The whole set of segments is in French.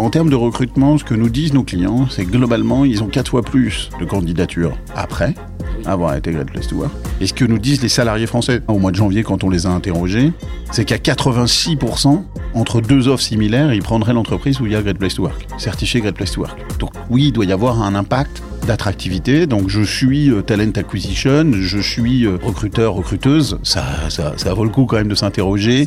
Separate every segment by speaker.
Speaker 1: En termes de recrutement, ce que nous disent nos clients, c'est que globalement, ils ont quatre fois plus de candidatures après avoir été Great Place to Work. Et ce que nous disent les salariés français au mois de janvier quand on les a interrogés, c'est qu'à 86%, entre deux offres similaires, ils prendraient l'entreprise où il y a Great Place to Work, certifié Great Place to Work. Donc oui, il doit y avoir un impact d'attractivité. Donc je suis euh, talent acquisition, je suis euh, recruteur, recruteuse. Ça, ça, ça vaut le coup quand même de s'interroger.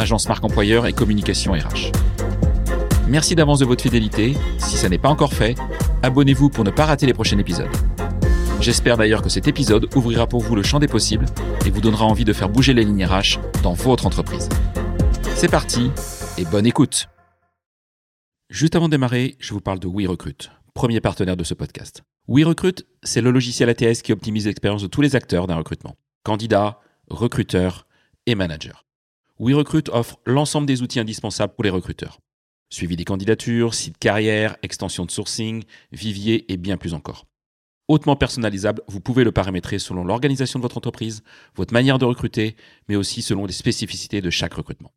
Speaker 2: agence marque employeur et communication RH. Merci d'avance de votre fidélité. Si ça n'est pas encore fait, abonnez-vous pour ne pas rater les prochains épisodes. J'espère d'ailleurs que cet épisode ouvrira pour vous le champ des possibles et vous donnera envie de faire bouger les lignes RH dans votre entreprise. C'est parti et bonne écoute. Juste avant de démarrer, je vous parle de WeRecruit, premier partenaire de ce podcast. WeRecruit, c'est le logiciel ATS qui optimise l'expérience de tous les acteurs d'un recrutement. Candidats, recruteurs et managers. WeRecruit offre l'ensemble des outils indispensables pour les recruteurs. Suivi des candidatures, site carrière, extension de sourcing, vivier et bien plus encore. Hautement personnalisable, vous pouvez le paramétrer selon l'organisation de votre entreprise, votre manière de recruter, mais aussi selon les spécificités de chaque recrutement.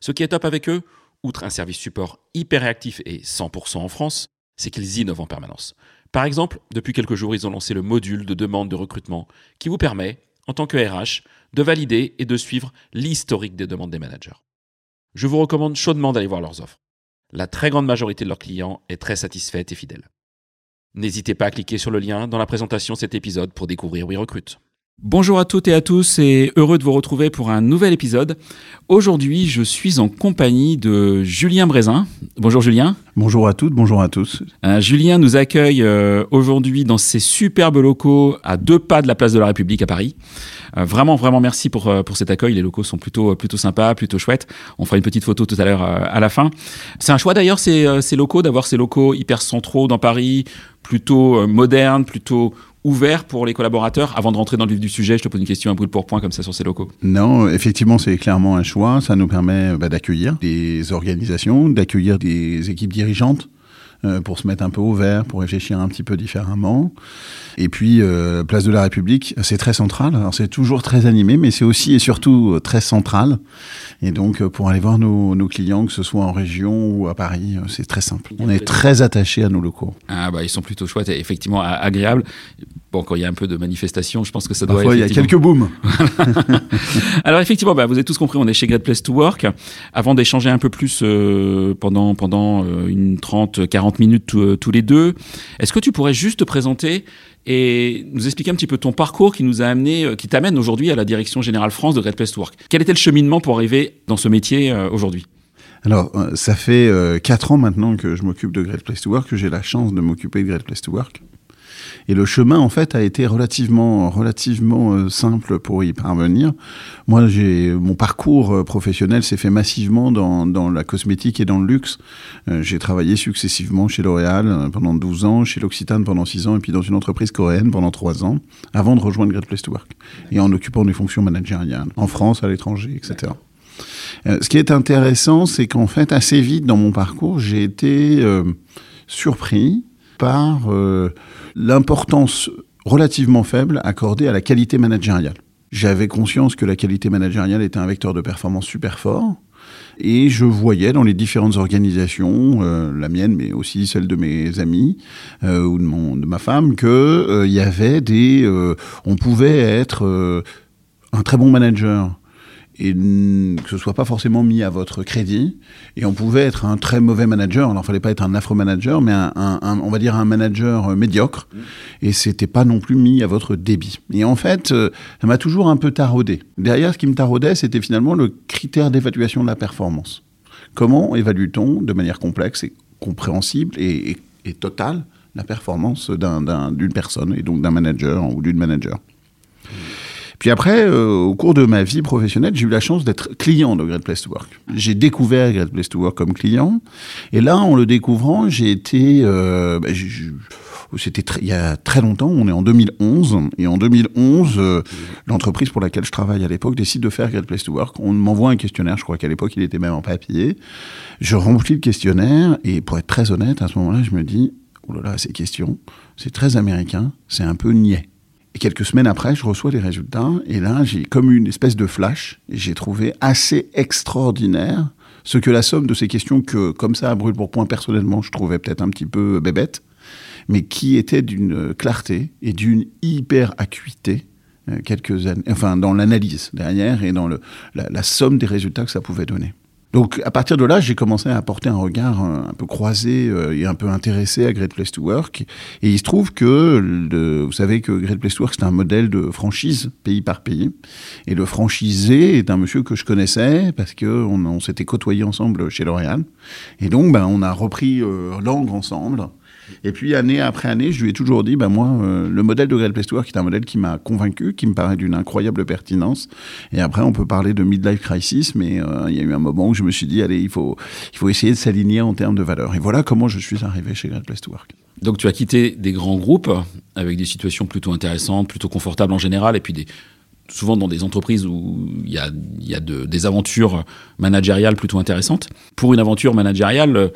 Speaker 2: Ce qui est top avec eux, outre un service support hyper réactif et 100% en France, c'est qu'ils innovent en permanence. Par exemple, depuis quelques jours, ils ont lancé le module de demande de recrutement qui vous permet, en tant que RH, de valider et de suivre l'historique des demandes des managers. Je vous recommande chaudement d'aller voir leurs offres la très grande majorité de leurs clients est très satisfaite et fidèle. N'hésitez pas à cliquer sur le lien dans la présentation de cet épisode pour découvrir WeRecruit. Bonjour à toutes et à tous et heureux de vous retrouver pour un nouvel épisode. Aujourd'hui, je suis en compagnie de Julien Brézin. Bonjour Julien.
Speaker 1: Bonjour à toutes, bonjour à tous.
Speaker 2: Euh, Julien nous accueille euh, aujourd'hui dans ses superbes locaux à deux pas de la place de la République à Paris. Euh, vraiment, vraiment merci pour, pour cet accueil. Les locaux sont plutôt, plutôt sympas, plutôt chouettes. On fera une petite photo tout à l'heure à la fin. C'est un choix d'ailleurs, ces, ces locaux, d'avoir ces locaux hyper centraux dans Paris, plutôt modernes, plutôt ouvert pour les collaborateurs Avant de rentrer dans le vif du sujet, je te pose une question un brûle pour point comme ça sur ces locaux.
Speaker 1: Non, effectivement, c'est clairement un choix. Ça nous permet bah, d'accueillir des organisations, d'accueillir des équipes dirigeantes euh, pour se mettre un peu au vert, pour réfléchir un petit peu différemment. Et puis, euh, Place de la République, c'est très central. Alors, c'est toujours très animé, mais c'est aussi et surtout euh, très central. Et donc, pour aller voir nos, nos, clients, que ce soit en région ou à Paris, c'est très simple. On est très attaché à nos locaux.
Speaker 2: Ah, bah, ils sont plutôt chouettes et effectivement agréables. Bon, quand il y a un peu de manifestation, je pense que ça doit
Speaker 1: Parfois, il y a quelques booms.
Speaker 2: Alors, effectivement, bah, vous avez tous compris, on est chez Great Place to Work. Avant d'échanger un peu plus euh, pendant, pendant euh, une 30, 40 minutes euh, tous les deux, est-ce que tu pourrais juste te présenter et nous expliquer un petit peu ton parcours qui nous a amené, qui t'amène aujourd'hui à la direction générale France de Great Place to Work? Quel était le cheminement pour arriver dans ce métier aujourd'hui?
Speaker 1: Alors, ça fait quatre ans maintenant que je m'occupe de Great Place to Work, que j'ai la chance de m'occuper de Great Place to Work. Et le chemin, en fait, a été relativement, relativement euh, simple pour y parvenir. Moi, j'ai mon parcours euh, professionnel s'est fait massivement dans, dans, la cosmétique et dans le luxe. Euh, j'ai travaillé successivement chez L'Oréal pendant 12 ans, chez L'Occitane pendant 6 ans, et puis dans une entreprise coréenne pendant 3 ans, avant de rejoindre Great Place to Work, et en occupant des fonctions managériales, en France, à l'étranger, etc. ce qui est intéressant, c'est qu'en fait, assez vite dans mon parcours, j'ai été surpris par l'importance relativement faible accordée à la qualité managériale. J'avais conscience que la qualité managériale était un vecteur de performance super fort. Et je voyais dans les différentes organisations, euh, la mienne, mais aussi celle de mes amis euh, ou de, mon, de ma femme, euh, y on pouvait être un très bon manager et que ce soit pas forcément mis à votre crédit. Et on pouvait être un très mauvais manager. Alors, il fallait pas être un afro-manager, mais un, on va dire un manager euh, médiocre. Et c'était pas non plus mis à votre débit. Et en fait, euh, ça m'a toujours un peu taraudé. Derrière, ce qui me taraudait, c'était finalement le critère d'évaluation de la performance. Comment évalue-t-on de manière complexe et compréhensible et, et totale la performance d'une personne et donc d'un manager ou d'une manager? Puis après, euh, au cours de ma vie professionnelle, j'ai eu la chance d'être client de Great Place to Work. J'ai découvert Great Place to Work comme client, et là, en le découvrant, j'ai été, euh, bah, j'ai- c'était il y a très longtemps, on est en 2011, et en 2011, euh, l'entreprise pour laquelle je travaille à l'époque décide de faire Great Place to Work. On m'envoie un questionnaire, je crois qu'à l'époque il était même en papier. Je remplis le questionnaire, et pour être très honnête, à ce moment-là, je me dis, oh là là, ces questions, c'est très américain, c'est un peu niais. Et quelques semaines après, je reçois les résultats, et là, j'ai comme une espèce de flash, j'ai trouvé assez extraordinaire ce que la somme de ces questions que, comme ça, à brûle pour point, personnellement, je trouvais peut-être un petit peu bébête, mais qui étaient d'une clarté et d'une hyper acuité euh, quelques années, enfin dans l'analyse derrière et dans le, la somme des résultats que ça pouvait donner. Donc à partir de là, j'ai commencé à apporter un regard euh, un peu croisé euh, et un peu intéressé à Great Place to Work. Et il se trouve que, vous savez que Great Place to Work, c'est un modèle de franchise, pays par pays. Et le franchisé est un monsieur que je connaissais parce qu'on on, s'était côtoyés ensemble chez L'Oréal. Et donc, ben, on a repris euh, langue ensemble. Et puis, année après année, je lui ai toujours dit, ben moi, euh, le modèle de Great Place to Work est un modèle qui m'a convaincu, qui me paraît d'une incroyable pertinence. Et après, on peut parler de midlife crisis, mais euh, il y a eu un moment où je me suis dit, allez, il faut, il faut essayer de s'aligner en termes de valeurs. Et voilà comment je suis arrivé chez Great Place to Work.
Speaker 2: Donc tu as quitté des grands groupes avec des situations plutôt intéressantes, plutôt confortables en général, et puis souvent dans des entreprises où il y a, des aventures managériales plutôt intéressantes. Pour une aventure managériale euh,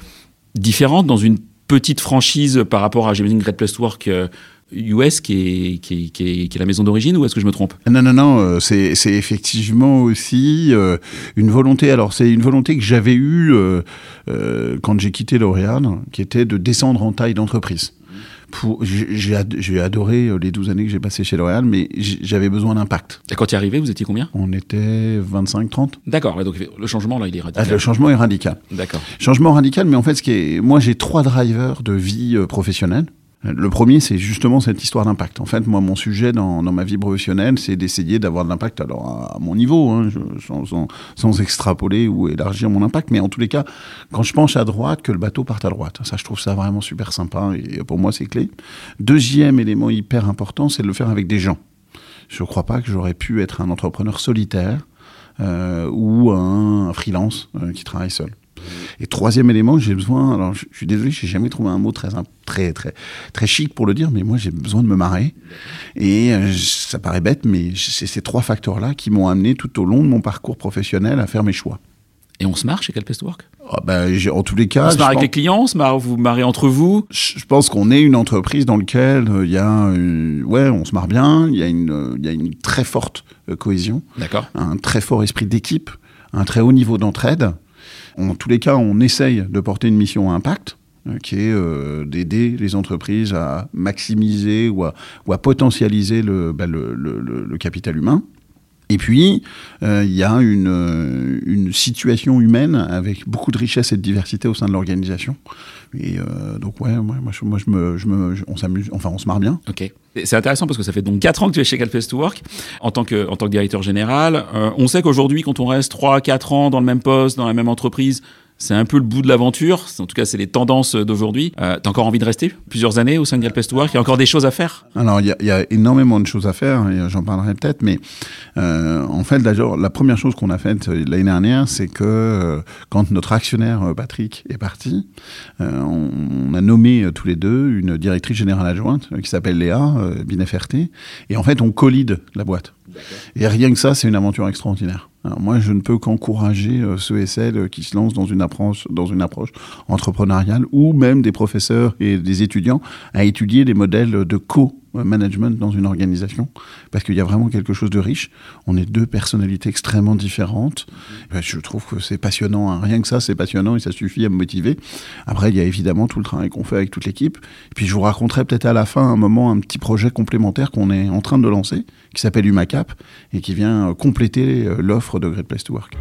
Speaker 2: différente dans une petite franchise par rapport à, j'imagine, Great Place to Work euh, US, qui est, qui est, qui est- qui est la maison d'origine, ou est-ce que je me trompe?
Speaker 1: Non, non, non, euh, c'est c'est effectivement aussi euh, une volonté. Alors, c'est une volonté que j'avais eue euh, euh, quand j'ai quitté L'Oréal, qui était de descendre en taille d'entreprise. Pour- J'ai j'ai ad- j'ai adoré euh, les 12 années que j'ai passées chez L'Oréal, mais j'avais besoin d'impact.
Speaker 2: Et quand tu es arrivé, vous étiez combien?
Speaker 1: On était 25-30.
Speaker 2: D'accord, donc le changement, là, il est
Speaker 1: Ah,
Speaker 2: radical.
Speaker 1: le changement est radical.
Speaker 2: D'accord.
Speaker 1: Changement radical, mais en fait, ce qui est, moi, j'ai trois drivers de vie euh, professionnelle. Le premier, c'est justement cette histoire d'impact. En fait, moi, mon sujet dans, ma vie professionnelle, c'est d'essayer d'avoir de l'impact, alors à, mon niveau, hein, sans extrapoler ou élargir mon impact, mais en tous les cas, quand je penche à droite, que le bateau parte à droite. Ça, je trouve ça vraiment super sympa et pour moi, c'est clé. Deuxième élément hyper important, c'est de le faire avec des gens. Je ne crois pas que j'aurais pu être un entrepreneur solitaire euh, ou un freelance euh, qui travaille seul. Et troisième élément, j'ai besoin. Alors, je, je suis désolé, j'ai jamais trouvé un mot très très très très chic pour le dire, mais moi j'ai besoin de me marrer. Et euh, ça paraît bête, mais c'est ces trois facteurs-là qui m'ont amené tout au long de mon parcours professionnel à faire mes choix.
Speaker 2: Et on se marre chez Great Place to Work?
Speaker 1: Ah, ben, j'ai- en tous les cas,
Speaker 2: On se marre avec
Speaker 1: pense-
Speaker 2: les clients, on se marre, vous marrez entre vous?
Speaker 1: Je pense qu'on est une entreprise dans laquelle euh, il y a, une- ouais, on se marre bien, il y a une, euh, y a une très forte euh, cohésion,
Speaker 2: D'accord.
Speaker 1: un très fort esprit d'équipe, un très haut niveau d'entraide. En tous les cas, on essaye de porter une mission à impact, euh, qui est euh, d'aider les entreprises à maximiser ou à, potentialiser bah, le capital humain. Et puis, euh, il y a une, euh, une situation humaine avec beaucoup de richesse et de diversité au sein de l'organisation. Et euh, donc, ouais, moi, moi, je, me, je me, on s'amuse, enfin, on se marre bien.
Speaker 2: Ok. C'est intéressant parce que ça fait donc 4 ans que tu es chez Place to Work en tant que, en tant que directeur général. Euh, on sait qu'aujourd'hui, quand on reste 3-4 ans dans le même poste, dans la même entreprise, c'est un peu le bout de l'aventure. En tout cas, c'est les tendances d'aujourd'hui. Euh, T'as encore envie de rester plusieurs années au sein de Il y a encore des choses à faire
Speaker 1: Alors, il y, y a énormément de choses à faire, et j'en parlerai peut-être, mais euh, en fait, d'ailleurs, la première chose qu'on a faite euh, l'année dernière, c'est que euh, quand notre actionnaire euh, Patrick est parti, euh, on, on a nommé euh, tous les deux une directrice générale adjointe euh, qui s'appelle Léa euh, Bineferté, et en fait, on colide la boîte. Et rien que ça, c'est une aventure extraordinaire. Moi, je ne peux qu'encourager euh, ceux et celles euh, qui se lancent dans une approche, dans une approche entrepreneuriale, ou même des professeurs et des étudiants à étudier les modèles de co-management dans une organisation, parce qu'il y a vraiment quelque chose de riche. On est deux personnalités extrêmement différentes. Ben, je trouve que c'est passionnant. hein. Rien que ça, c'est passionnant et ça suffit à me motiver. Après, il y a évidemment tout le travail qu'on fait avec toute l'équipe. Et puis, je vous raconterai peut-être à la fin un moment un petit projet complémentaire qu'on est en train de lancer, qui s'appelle UMACAP et qui vient euh, compléter euh, l'offre de Great Place to Work.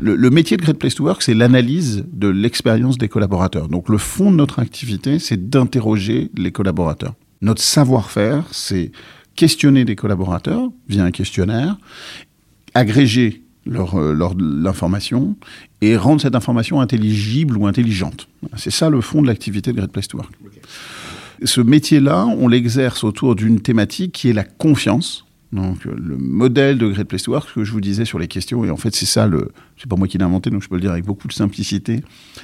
Speaker 1: Le, le métier de Great Place to Work, c'est l'analyse de l'expérience des collaborateurs. Donc le fond de notre activité, c'est d'interroger les collaborateurs. Notre savoir-faire, c'est questionner des collaborateurs via un questionnaire, agréger leur, euh, leur- l'information et rendre cette information intelligible ou intelligente. C'est ça le fond de l'activité de Great Place to Work. Ce métier-là, on l'exerce autour d'une thématique qui est la confiance. Donc euh, le modèle de Great Place to Work, ce que je vous disais sur les questions, et en fait c'est ça, c'est pas moi qui l'ai inventé, donc je peux le dire avec beaucoup de simplicité,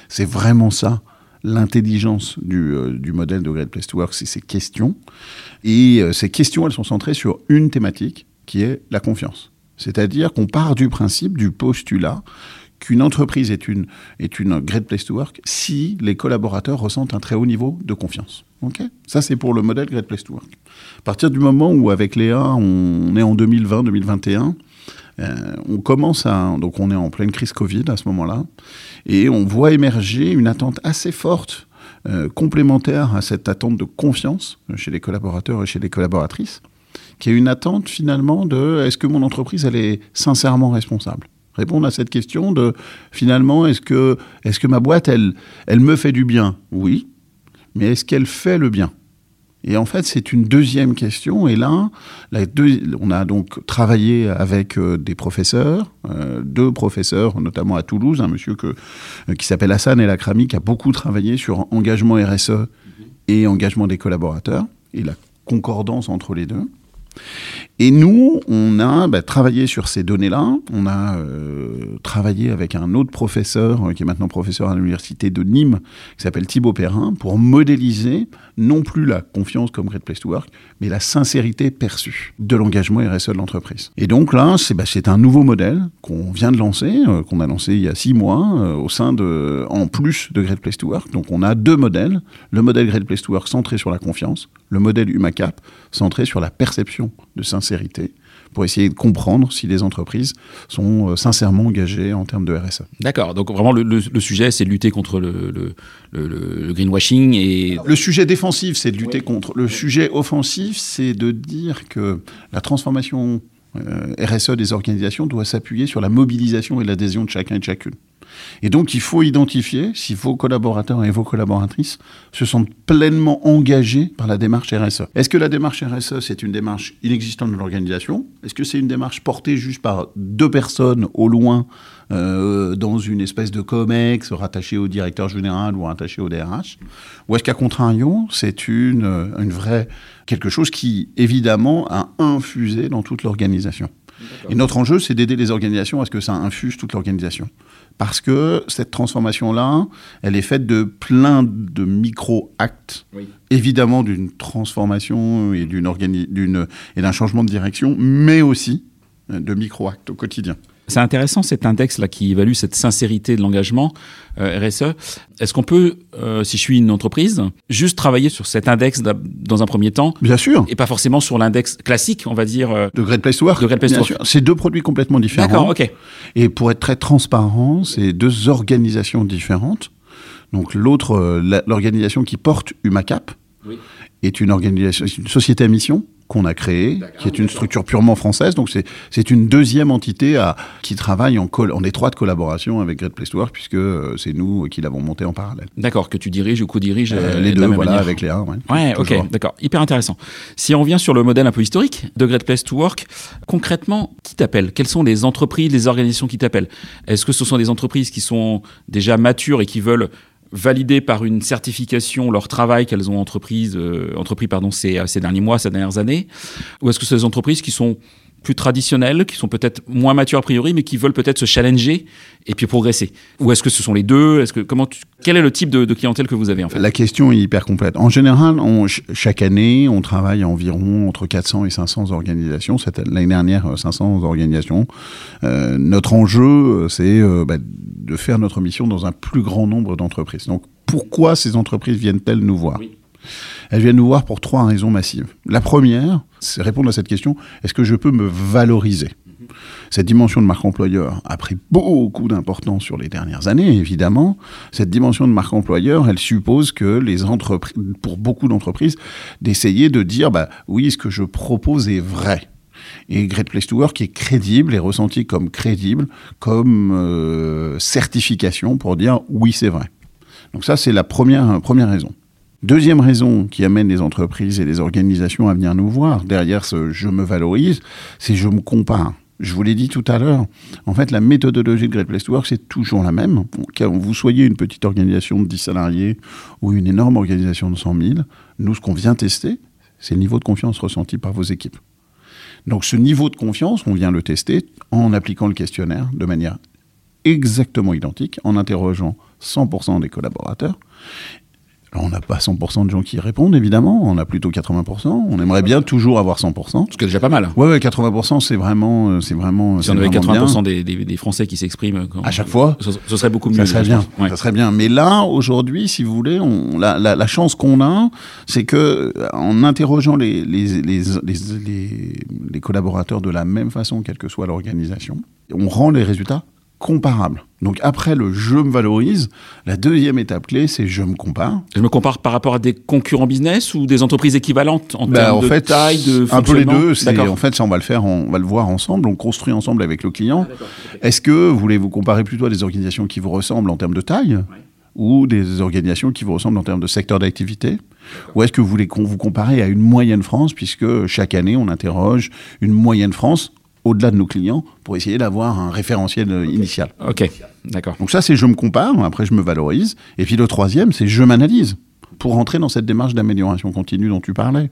Speaker 1: c'est vraiment ça l'intelligence du, euh, modèle de Great Place to Work, c'est ces questions. Et euh, ces questions, elles sont centrées sur une thématique qui est la confiance. C'est-à-dire qu'on part du principe, du postulat, qu'une entreprise est une, est une great place to work si les collaborateurs ressentent un très haut niveau de confiance. Ok? Ça, c'est pour le modèle great place to work. À partir du moment où, avec Léa, on est en 2020-2021, euh, on commence à. Donc, on est en pleine crise Covid à ce moment-là, et on voit émerger une attente assez forte, euh, complémentaire à cette attente de confiance chez les collaborateurs et chez les collaboratrices, qui est une attente finalement de est-ce que mon entreprise, elle est sincèrement responsable? Répondre à cette question de finalement, est-ce que, est que ma boîte, elle, elle me fait du bien? Oui, mais est-ce qu'elle fait le bien? Et en fait, c'est une deuxième question. Et là, la deux- on a donc travaillé avec euh, des professeurs, euh, deux professeurs, notamment à Toulouse, un monsieur que, euh, qui s'appelle Hassan El Akrami, qui a beaucoup travaillé sur engagement RSE et engagement des collaborateurs, et la concordance entre les deux. Et nous, on a bah, travaillé sur ces données-là. On a euh, travaillé avec un autre professeur, euh, qui est maintenant professeur à l'université de Nîmes, qui s'appelle Thibaut Perrin, pour modéliser non plus la confiance comme Great Place to Work, mais la sincérité perçue de l'engagement RSE de l'entreprise. Et donc là, c'est bah, un nouveau modèle qu'on vient de lancer, euh, qu'on a lancé il y a six mois, euh, au sein de, en plus de Great Place to Work. Donc on a deux modèles. Le modèle Great Place to Work centré sur la confiance, le modèle HumaCap centré sur la perception de sincérité pour essayer de comprendre si les entreprises sont euh, sincèrement engagées en termes de RSE.
Speaker 2: D'accord. Donc vraiment, le, le- le sujet, c'est de lutter contre le, le- le- le greenwashing et
Speaker 1: Le sujet défensif, c'est de lutter contre. Le sujet offensif, c'est de dire que la transformation euh, RSE des organisations doit s'appuyer sur la mobilisation et l'adhésion de chacun et de chacune. Et donc, il faut identifier si vos collaborateurs et vos collaboratrices se sentent pleinement engagés par la démarche RSE. Est-ce que la démarche RSE, c'est une démarche inexistante de l'organisation? Est-ce que c'est une démarche portée juste par deux personnes au loin euh, dans une espèce de COMEX rattachée au directeur général ou rattachée au DRH Ou est-ce qu'à contrario, c'est une, une vraie quelque chose qui, évidemment, a infusé dans toute l'organisation? Et notre enjeu, c'est d'aider les organisations à ce que ça infuse toute l'organisation. Parce que cette transformation-là, elle est faite de plein de micro-actes,
Speaker 2: Oui.
Speaker 1: évidemment d'une transformation et d'un changement de direction, mais aussi euh, de micro-actes au quotidien.
Speaker 2: C'est intéressant cet index là qui évalue cette sincérité de l'engagement euh, RSE. Est-ce qu'on peut, euh, si je suis une entreprise, juste travailler sur cet index dans un premier temps
Speaker 1: Bien sûr,
Speaker 2: et pas forcément sur l'index classique, on va dire. euh,
Speaker 1: de Great Place to Work.
Speaker 2: De Great Place
Speaker 1: bien
Speaker 2: to
Speaker 1: sûr. C'est deux produits complètement différents.
Speaker 2: D'accord, ok.
Speaker 1: Et pour être très transparent, c'est deux organisations différentes. Donc l'autre, euh, l'organisation qui porte HumaCap
Speaker 2: Oui.
Speaker 1: est une organisation, c'est une société à mission qu'on a créée, qui est une structure purement française. Donc c'est c'est une deuxième entité à, qui travaille en, col- en étroite collaboration avec Great Place to Work, puisque euh, c'est nous qui l'avons monté en parallèle.
Speaker 2: D'accord, que tu diriges ou co-diriges
Speaker 1: Euh,
Speaker 2: euh,
Speaker 1: les
Speaker 2: de
Speaker 1: deux, voilà,
Speaker 2: manière.
Speaker 1: avec Léa. Ouais,
Speaker 2: Ouais,
Speaker 1: toujours.
Speaker 2: ok, d'accord. Hyper intéressant. Si on revient sur le modèle un peu historique de Great Place to Work, concrètement, qui t'appelle? Quelles sont les entreprises, les organisations qui t'appellent? Est-ce que ce sont des entreprises qui sont déjà matures et qui veulent valider par une certification leur travail qu'elles ont entreprise, euh, entrepris pardon, ces, ces derniers mois, ces dernières années Ou est-ce que c'est des entreprises qui sont plus traditionnelles, qui sont peut-être moins matures a priori, mais qui veulent peut-être se challenger et puis progresser Ou est-ce que ce sont les deux? Est-ce que comment tu- Quel est le type de, de clientèle que vous avez en fait?
Speaker 1: La question est hyper complète. En général, on- chaque année, on travaille à environ entre 400 et 500 organisations. Cette- L'année dernière, euh, 500 organisations. Euh, notre enjeu, euh, c'est euh, bah, de faire notre mission dans un plus grand nombre d'entreprises. Donc, pourquoi ces entreprises viennent-elles nous voir?
Speaker 2: Oui.
Speaker 1: Elles viennent nous voir pour trois raisons massives. La première, c'est répondre à cette question est-ce que je peux me valoriser? Cette dimension de marque employeur a pris beaucoup d'importance sur les dernières années, évidemment. Cette dimension de marque employeur, elle suppose que les entreprises, pour beaucoup d'entreprises, d'essayer de dire, bah oui, ce que je propose est vrai. Et Great Place to Work est crédible, est ressenti comme crédible, comme euh, certification pour dire oui, c'est vrai. Donc ça, c'est la première, première raison. Deuxième raison qui amène les entreprises et les organisations à venir nous voir, derrière ce je me valorise, c'est je me compare. Je vous l'ai dit tout à l'heure, en fait, la méthodologie de Great Place to Work, c'est toujours la même. Que vous soyez une petite organisation de 10 salariés ou une énorme organisation de 100 000, nous, ce qu'on vient tester, c'est le niveau de confiance ressenti par vos équipes. Donc ce niveau de confiance, on vient le tester en appliquant le questionnaire de manière exactement identique, en interrogeant 100% des collaborateurs on n'a pas 100% de gens qui répondent, évidemment. On a plutôt 80%. On aimerait bien toujours avoir 100%.
Speaker 2: Ce qui est déjà pas mal.
Speaker 1: Ouais, ouais 80%, c'est vraiment, euh, c'est vraiment.
Speaker 2: Si on avait 80% des, des, Français qui s'expriment.
Speaker 1: À chaque fois.
Speaker 2: Ce, serait beaucoup mieux.
Speaker 1: Ça serait bien. Ça serait bien. Mais là, aujourd'hui, si vous voulez, on, la, la, chance qu'on a, c'est que, en interrogeant les, les, les, les collaborateurs de la même façon, quelle que soit l'organisation, on rend les résultats comparable. Donc après le je me valorise, la deuxième étape clé, c'est je me compare.
Speaker 2: Je me compare par rapport à des concurrents business ou des entreprises équivalentes en
Speaker 1: ben,
Speaker 2: termes
Speaker 1: de
Speaker 2: fait, taille, de
Speaker 1: Un peu les deux. En fait, ça, on va le faire, on va le voir ensemble. On construit ensemble avec le client. Ah, Est-ce que vous voulez vous comparer plutôt à des organisations qui vous ressemblent en termes de taille ou des organisations qui vous ressemblent en termes de secteur d'activité? Ou est-ce que vous voulez vous comparer à une moyenne France, puisque chaque année, on interroge une moyenne France au-delà de nos clients pour essayer d'avoir un référentiel initial.
Speaker 2: Ok, d'accord.
Speaker 1: Donc ça, c'est je me compare, après je me valorise. Et puis le troisième, c'est je m'analyse pour rentrer dans cette démarche d'amélioration continue dont tu parlais.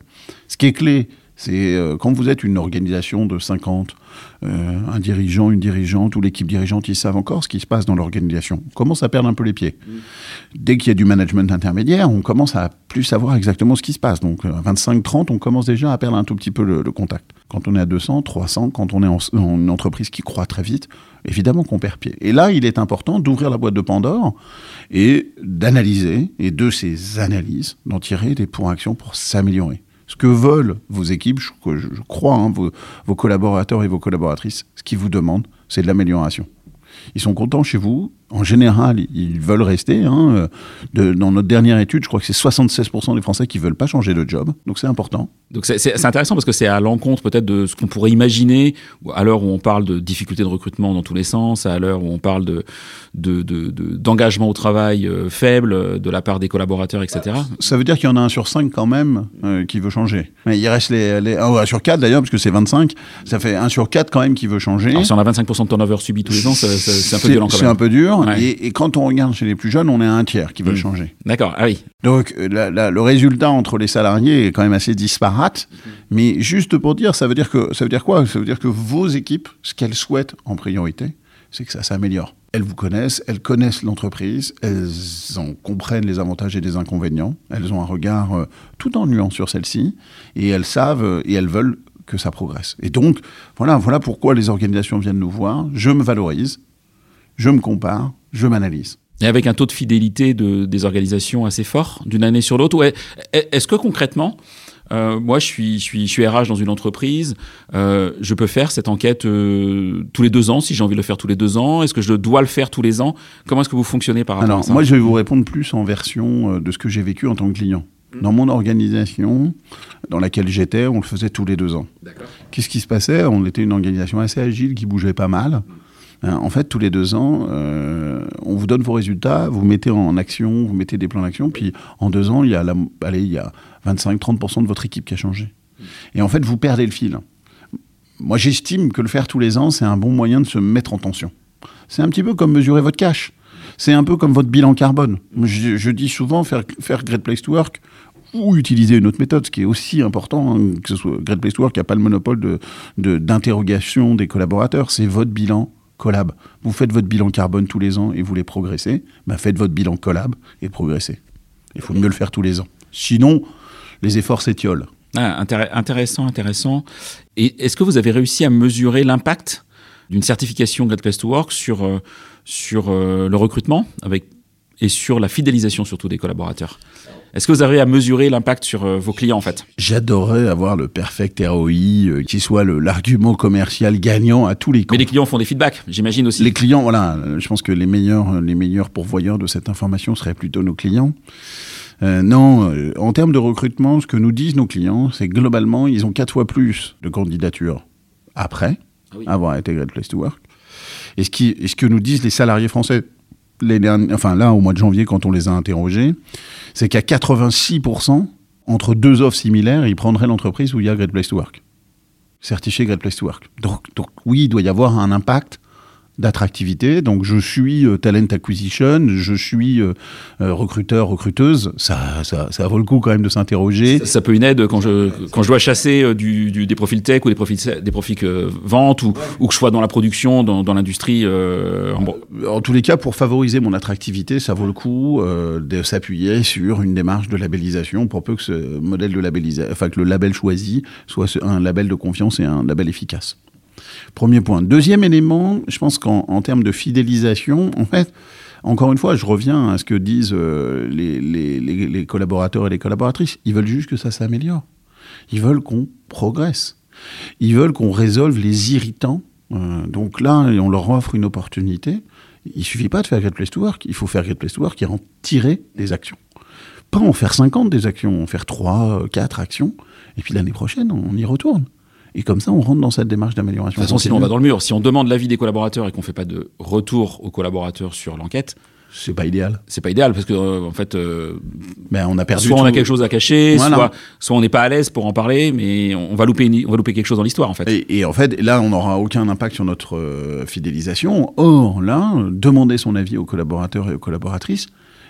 Speaker 1: Ce qui est clé, c'est euh, quand vous êtes une organisation de 50, euh, un dirigeant, une dirigeante ou l'équipe dirigeante, ils savent encore ce qui se passe dans l'organisation. On commence à perdre un peu les pieds. Mm. Dès qu'il y a du management intermédiaire, on commence à plus savoir exactement ce qui se passe. Donc à 25, 30, on commence déjà à perdre un tout petit peu le, contact. Quand on est à 200, 300, quand on est en, en une entreprise qui croît très vite, évidemment qu'on perd pied. Et là, il est important d'ouvrir la boîte de Pandore et d'analyser, et de ces analyses, d'en tirer des points d'actions pour s'améliorer ce que veulent vos équipes, je, crois, hein, vos, collaborateurs et vos collaboratrices, ce qu'ils vous demandent, c'est de l'amélioration. Ils sont contents chez vous, en général, ils veulent rester. Hein. De, dans notre dernière étude, je crois que c'est 76% des Français qui veulent pas changer de job. Donc c'est important.
Speaker 2: Donc c'est intéressant parce que c'est à l'encontre peut-être de ce qu'on pourrait imaginer à l'heure où on parle de difficultés de recrutement dans tous les sens, à l'heure où on parle de d'engagement de, de, au travail euh, faible euh, de la part des collaborateurs, etc.
Speaker 1: Ça veut dire qu'il y en a un sur cinq quand même euh, qui veut changer. Mais il reste les, les oh, un sur quatre d'ailleurs, parce que c'est 25, ça fait un sur quatre quand même qui veut changer.
Speaker 2: Alors si on a 25% de turnover subi tous les ans, c'est un peu violent quand même.
Speaker 1: C'est un peu dur. Et, quand on regarde chez les plus jeunes, on est à un tiers qui veulent mmh. changer.
Speaker 2: D'accord, ah oui.
Speaker 1: Donc euh, le résultat entre les salariés est quand même assez disparate. Mmh. Mais juste pour dire, ça veut dire que ça veut dire quoi? Ça veut dire que vos équipes, ce qu'elles souhaitent en priorité, c'est que ça s'améliore. Elles vous connaissent, elles connaissent l'entreprise, elles en comprennent les avantages et les inconvénients, elles ont un regard euh, tout en nuance sur celle-ci, et elles savent euh, et elles veulent que ça progresse. Et donc, voilà, voilà pourquoi les organisations viennent nous voir. Je me valorise, je me compare, je m'analyse.
Speaker 2: Et avec un taux de fidélité de, des organisations assez fort d'une année sur l'autre. Ouais. Est-ce que concrètement, euh, moi je suis, je, suis, je suis RH dans une entreprise, euh, je peux faire cette enquête euh, tous les deux ans si j'ai envie de le faire tous les deux ans? Est-ce que je dois le faire tous les ans? Comment est-ce que vous fonctionnez par rapport
Speaker 1: Alors,
Speaker 2: à ça?
Speaker 1: Moi je vais vous répondre plus en version de ce que j'ai vécu en tant que client. Mmh. Dans mon organisation, dans laquelle j'étais, on le faisait tous les deux ans. Qu'est-ce qui se passait? On était une organisation assez agile qui bougeait pas mal. Hein, en fait, tous les deux ans, euh, on vous donne vos résultats, vous mettez en action, vous mettez des plans d'action, puis en deux ans, il y a, il y a 25-30% de votre équipe qui a changé. Et en fait, vous perdez le fil. Moi, j'estime que le faire tous les ans, c'est un bon moyen de se mettre en tension. C'est un petit peu comme mesurer votre cash. C'est un peu comme votre bilan carbone. Je, dis souvent faire, Great Place to Work ou utiliser une autre méthode, ce qui est aussi important, hein, que ce soit Great Place to Work, qui n'a pas le monopole d'interrogation de, des collaborateurs, c'est votre bilan collab. Vous faites votre bilan carbone tous les ans et vous voulez progresser, bah faites votre bilan collab et progressez. Il faut mieux le faire tous les ans. Sinon, les efforts s'étiolent.
Speaker 2: Ah, intéressant, intéressant. Et est-ce que vous avez réussi à mesurer l'impact d'une certification Great Place to Work sur, euh, sur euh, le recrutement avec, et sur la fidélisation surtout des collaborateurs est-ce que vous avez à mesurer l'impact sur euh, vos clients en fait?
Speaker 1: J'adorerais avoir le perfect ROI euh, qui soit l'argument commercial gagnant à tous les
Speaker 2: Mais les clients font des feedbacks, j'imagine aussi.
Speaker 1: Les clients, voilà, euh, je pense que les meilleurs, les meilleurs pourvoyeurs de cette information seraient plutôt nos clients. non, en termes de recrutement, ce que nous disent nos clients, c'est globalement, ils ont quatre fois plus de candidatures après ah avoir été Great Place to Work. Et ce, qui, et ce que nous disent les salariés français, les enfin là, au mois de janvier, quand on les a interrogés, c'est qu'à 86%, entre deux offres similaires, ils prendraient l'entreprise où il y a Great Place to Work. certifié Great Place to Work. Donc, donc oui, il doit y avoir un impact d'attractivité. Donc je suis euh, talent acquisition, je suis euh, euh, recruteur, recruteuse. Ça, ça, ça, vaut le coup quand même de s'interroger.
Speaker 2: Ça, peut une aide quand je, quand je dois chasser du, du, des profils tech ou des profils, des profils vente ou, ou, que je sois dans la production, dans, dans l'industrie.
Speaker 1: En... en... tous les cas, pour favoriser mon attractivité, ça vaut le coup de s'appuyer sur une démarche de labellisation pour peu que ce modèle de labellisation, enfin que le label choisi soit un label de confiance et un label efficace. Premier point. Deuxième élément, je pense qu'en termes de fidélisation, en fait, encore une fois, je reviens à ce que disent euh, les, collaborateurs et les collaboratrices. Ils veulent juste que ça s'améliore. Ils veulent qu'on progresse. Ils veulent qu'on résolve les irritants. Euh, donc là, on leur offre une opportunité. Il suffit pas de faire Great Place to Work. Il faut faire Great Place to Work et en tirer des actions. Pas en faire 50 des actions, en faire 3, 4 actions. Et puis l'année prochaine, on y retourne. Et comme ça, on rentre dans cette démarche d'amélioration.
Speaker 2: De toute façon, sinon on va dans le mur. Si on demande l'avis des collaborateurs et qu'on fait pas de retour aux collaborateurs sur l'enquête,
Speaker 1: c'est pas idéal.
Speaker 2: C'est pas idéal parce que euh, en fait, euh,
Speaker 1: ben, on a perdu.
Speaker 2: Soit on a quelque chose à cacher, soit, soit on n'est pas à l'aise pour en parler, mais on va louper, on va louper quelque chose dans l'histoire en fait.
Speaker 1: Et, en fait, là, on n'aura aucun impact sur notre euh, fidélisation. Or, là, demander son avis aux collaborateurs et aux collaboratrices,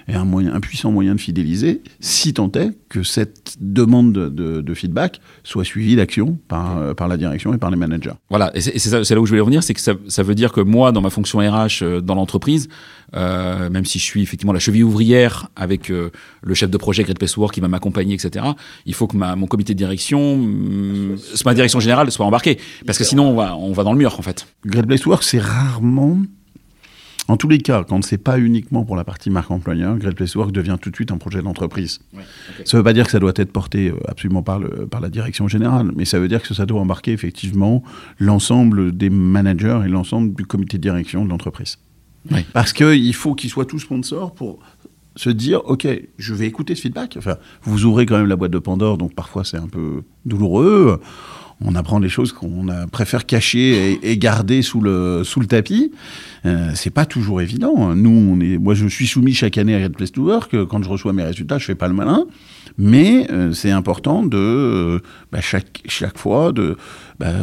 Speaker 1: est un, moyen, un puissant moyen de fidéliser, si tant est que cette demande de, feedback soit suivie d'action par, euh, par la direction et par les managers.
Speaker 2: Voilà, et c'est là où je voulais revenir, c'est que ça, ça, veut dire que moi, dans ma fonction RH euh, dans l'entreprise, euh, même si je suis effectivement la cheville ouvrière avec le chef de projet Great Place Work qui va m'accompagner, etc., il faut que ma, mon comité de direction, mm, ma direction générale soit embarquée, parce que sinon on va, on va dans le mur en fait.
Speaker 1: Great Place Work, c'est rarement en tous les cas, quand c'est pas uniquement pour la partie marque employeur, Great Place Work devient tout de suite un projet d'entreprise. Ça ne veut pas dire que ça doit être porté euh, absolument par, le, par la direction générale, mais ça veut dire que ça doit embarquer effectivement l'ensemble des managers et l'ensemble du comité de direction de l'entreprise. Parce qu'il faut qu'ils soient tous sponsors pour se dire, OK, je vais écouter ce feedback. Enfin, vous ouvrez quand même la boîte de Pandore, donc parfois c'est un peu douloureux on apprend des choses qu'on préfère cacher et, garder sous le, sous le tapis. Euh, c'est pas toujours évident. Nous, moi, je suis soumis chaque année à Red Place to Work. Quand je reçois mes résultats, je fais pas le malin. Mais euh, c'est important de, euh, bah, chaque, chaque fois, de, bah,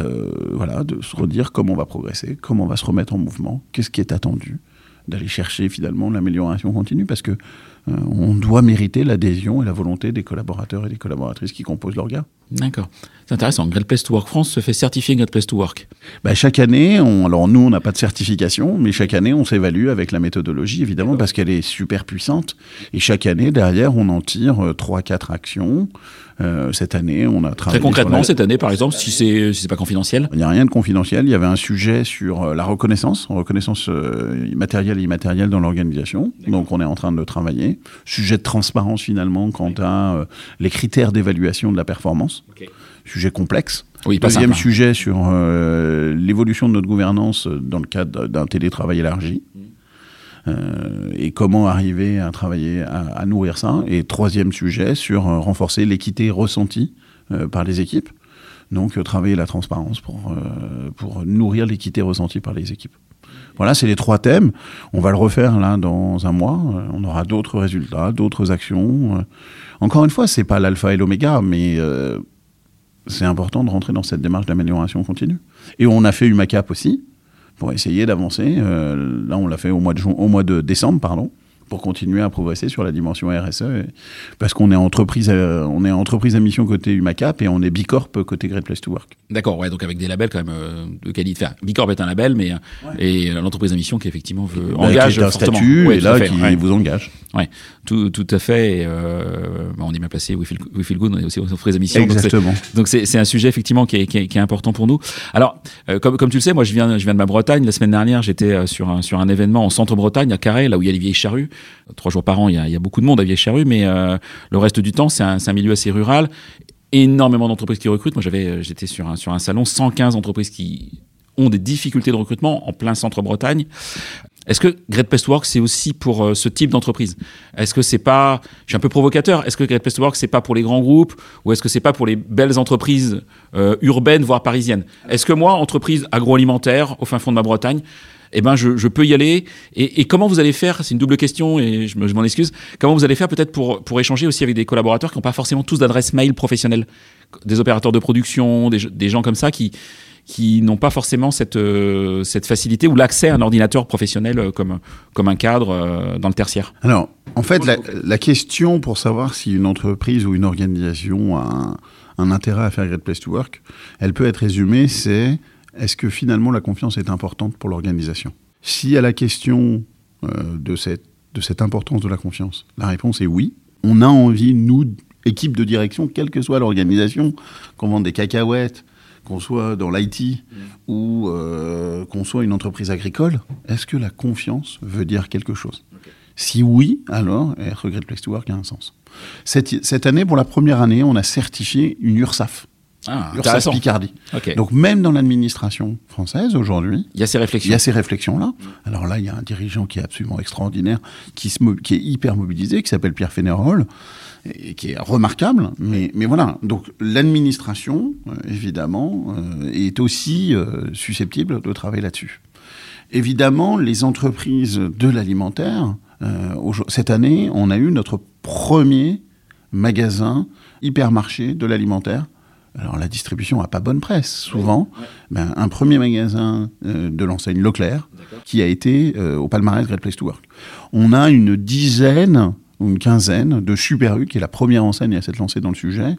Speaker 1: voilà, de se redire comment on va progresser, comment on va se remettre en mouvement, qu'est-ce qui est attendu, d'aller chercher finalement l'amélioration continue, parce que on doit mériter l'adhésion et la volonté des collaborateurs et des collaboratrices qui composent l'organe.
Speaker 2: D'accord. C'est intéressant. Great Place to Work France se fait certifier Great Place to Work.
Speaker 1: Bah, chaque année, on, alors nous, on n'a pas de certification, mais chaque année, on s'évalue avec la méthodologie, évidemment, parce qu'elle est super puissante. Et chaque année, derrière, on en tire 3-4 euh, actions. Euh, cette année, on a
Speaker 2: travaillé. Très concrètement, cette année, par exemple, si c'est si pas confidentiel?
Speaker 1: Il n'y a rien de confidentiel. Il y avait un sujet sur euh, la reconnaissance, reconnaissance matérielle et immatérielle dans l'organisation. Donc, on est en train de travailler. Sujet de transparence, finalement, quant à les critères d'évaluation de la performance. Sujet complexe.
Speaker 2: Oui,
Speaker 1: Deuxième sujet sur euh, l'évolution de notre gouvernance dans le cadre d'un télétravail élargi. Mm. Euh, et comment arriver à travailler, à, nourrir ça. Et troisième sujet sur euh, renforcer l'équité ressentie par les équipes. Donc travailler la transparence pour, pour nourrir l'équité ressentie par les équipes. Voilà, c'est les trois thèmes. On va le refaire là dans un mois. On aura d'autres résultats, d'autres actions. Encore une fois, c'est pas l'alpha et l'oméga, mais c'est important de rentrer dans cette démarche d'amélioration continue. Et on a fait UMACAP aussi, pour essayer d'avancer. Euh, là, on l'a fait au mois de, au mois de décembre, pardon pour continuer à progresser sur la dimension RSE, parce qu'on est entreprise, euh, on est entreprise à mission côté UMACAP et on est Bicorp côté Great Place to Work.
Speaker 2: D'accord, ouais, donc avec des labels quand même euh, de qualité. Enfin, Bicorp est un label, mais et l'entreprise à mission qui effectivement veut, bah, engage
Speaker 1: un statut et là qui vous engage.
Speaker 2: Ouais, tout, tout à fait. Et, euh, bah, on est bien placé. We feel, we feel, good. On est aussi entreprise à mission.
Speaker 1: Exactement.
Speaker 2: Donc c'est un sujet effectivement qui est, qui est, qui est, important pour nous. Alors, comme, comme tu le sais, moi je viens, je viens de ma Bretagne. La semaine dernière, j'étais sur un, sur un événement en centre Bretagne à Carré, là où il y a les vieilles charrues. Trois jours par an, il y a, beaucoup de monde à Vieille-Charrue, mais euh, le reste du temps, c'est un, milieu assez rural. Énormément d'entreprises qui recrutent. Moi, j'avais, euh, j'étais sur un, sur un salon, 115 entreprises qui ont des difficultés de recrutement en plein centre Bretagne. Est-ce que Great Place to Work c'est aussi pour euh, ce type d'entreprise? Est-ce que c'est pas, je suis un peu provocateur, est-ce que Great Place to Work c'est pas pour les grands groupes ou est-ce que c'est pas pour les belles entreprises urbaines voire parisiennes? Est-ce que moi, entreprise agroalimentaire au fin fond de ma Bretagne, eh ben je, je peux y aller. Et, et comment vous allez faire C'est une double question et je, me- je m'en excuse. Comment vous allez faire peut-être pour pour échanger aussi avec des collaborateurs qui n'ont pas forcément tous d'adresse mail professionnelle, des opérateurs de production, des, des gens comme ça qui qui n'ont pas forcément cette euh, cette facilité ou l'accès à un ordinateur professionnel euh, comme comme un cadre euh, dans le tertiaire.
Speaker 1: Alors, en fait, la, la question pour savoir si une entreprise ou une organisation a un, un intérêt à faire Great Place to Work, elle peut être résumée, c'est est-ce que finalement la confiance est importante pour l'organisation? Si à la question euh, de, cette, importance de la confiance, la réponse est oui. On a envie, nous, équipe de direction, quelle que soit l'organisation, qu'on vende des cacahuètes, qu'on soit dans l'IT ou euh, qu'on soit une entreprise agricole, est-ce que la confiance veut dire quelque chose? Si oui, alors être Great Place to Work a un sens. Cette, cette année, pour la première année, on a certifié une URSAF,
Speaker 2: Ah,
Speaker 1: URSAF. Picardie.
Speaker 2: Ok.
Speaker 1: Donc même dans l'administration française aujourd'hui,
Speaker 2: il y a ces
Speaker 1: il
Speaker 2: réflexions.
Speaker 1: y a ces réflexions-là. Alors là, il y a un dirigeant qui est absolument extraordinaire, qui, se qui est hyper mobilisé, qui s'appelle Pierre Fénérol, et qui est remarquable. Mais, mais voilà, donc l'administration, euh, évidemment, euh, est aussi euh, susceptible de travailler là-dessus. Évidemment, les entreprises de l'alimentaire, euh, cette année, on a eu notre premier magasin hypermarché de l'alimentaire. Alors la distribution a pas bonne presse, souvent. Ben, un premier magasin euh, de l'enseigne Leclerc qui a été euh, au palmarès Great Place to Work. On a une dizaine ou une quinzaine de Super U, qui est la première enseigne à s'être lancée dans le sujet,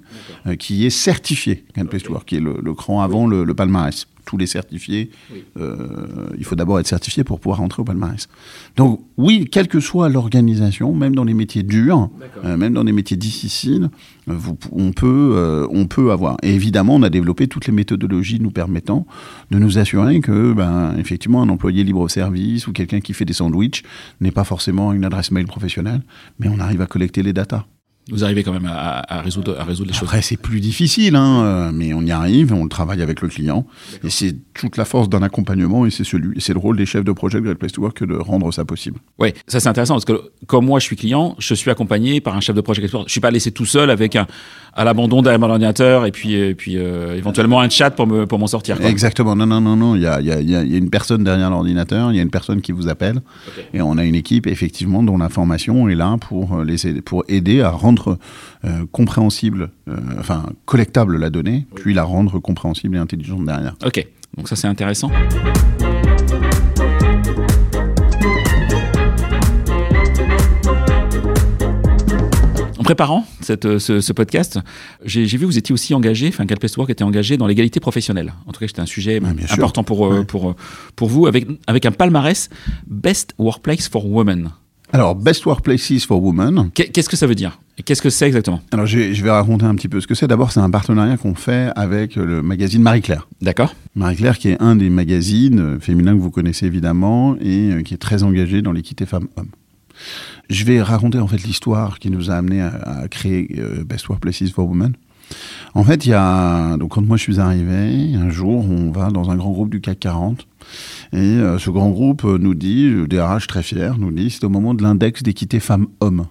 Speaker 1: euh, qui est certifiée Great Place to Work, qui est le, le cran avant le, le palmarès. Tous les certifiés, euh, il faut d'abord être certifié pour pouvoir rentrer au palmarès. Donc oui, quelle que soit l'organisation, même dans les métiers durs, euh, même dans les métiers difficiles, euh, vous- on, peut, euh, on peut avoir. Et évidemment, on a développé toutes les méthodologies nous permettant de nous assurer que, ben, effectivement, un employé libre-service ou quelqu'un qui fait des sandwichs n'est pas forcément une adresse mail professionnelle, mais on arrive à collecter les datas.
Speaker 2: Vous arrivez quand même à, à résoudre à résoudre les choses.
Speaker 1: Après, c'est plus difficile, hein, euh, mais on y arrive, on le travaille avec le client. Et c'est toute la force d'un accompagnement, et c'est celui, c'est le rôle des chefs de projet de Great Place to Work que de rendre ça possible.
Speaker 2: Ouais, ça c'est intéressant parce que comme moi je suis client, je suis accompagné par un chef de projet export. Je suis pas laissé tout seul avec un à l'abandon derrière mon ordinateur et puis et puis euh, éventuellement un chat pour me pour m'en sortir. quoi.
Speaker 1: Exactement. Non, non, non, non. Il y a, y, a, y a- une personne derrière l'ordinateur, il y a une personne qui vous appelle, et on a une équipe effectivement dont la formation est là pour euh, les aider, pour aider à rendre euh, compréhensible, euh, enfin collectable la donnée, puis la rendre compréhensible et intelligente derrière.
Speaker 2: Ok, donc ça c'est intéressant. En préparant cette, euh, ce, ce podcast, j'ai vu que vous étiez aussi engagé, enfin Great Place to Work était engagé dans l'égalité professionnelle. En tout cas, c'était un sujet
Speaker 1: Ah,
Speaker 2: important pour,
Speaker 1: Ouais.
Speaker 2: pour, pour vous, avec, avec un palmarès Best Workplace for Women.
Speaker 1: Alors, Best Workplaces for Women.
Speaker 2: Qu'est- Qu'est-ce que ça veut dire? Qu'est-ce que c'est exactement
Speaker 1: Alors, je vais, raconter un petit peu ce que c'est. D'abord, c'est un partenariat qu'on fait avec le magazine Marie-Claire.
Speaker 2: D'accord
Speaker 1: Marie-Claire, qui est un des magazines euh, féminins que vous connaissez évidemment et euh, qui est très engagé dans l'équité femmes-hommes. Je vais raconter en fait l'histoire qui nous a amené à, à créer euh, Best Workplaces for Women. En fait, il y a donc quand moi je suis arrivé, un jour, on va dans un grand groupe du CAC 40 et euh, ce grand groupe nous dit, le DRH très fier, nous dit, c'est au moment de l'index d'équité femmes-hommes.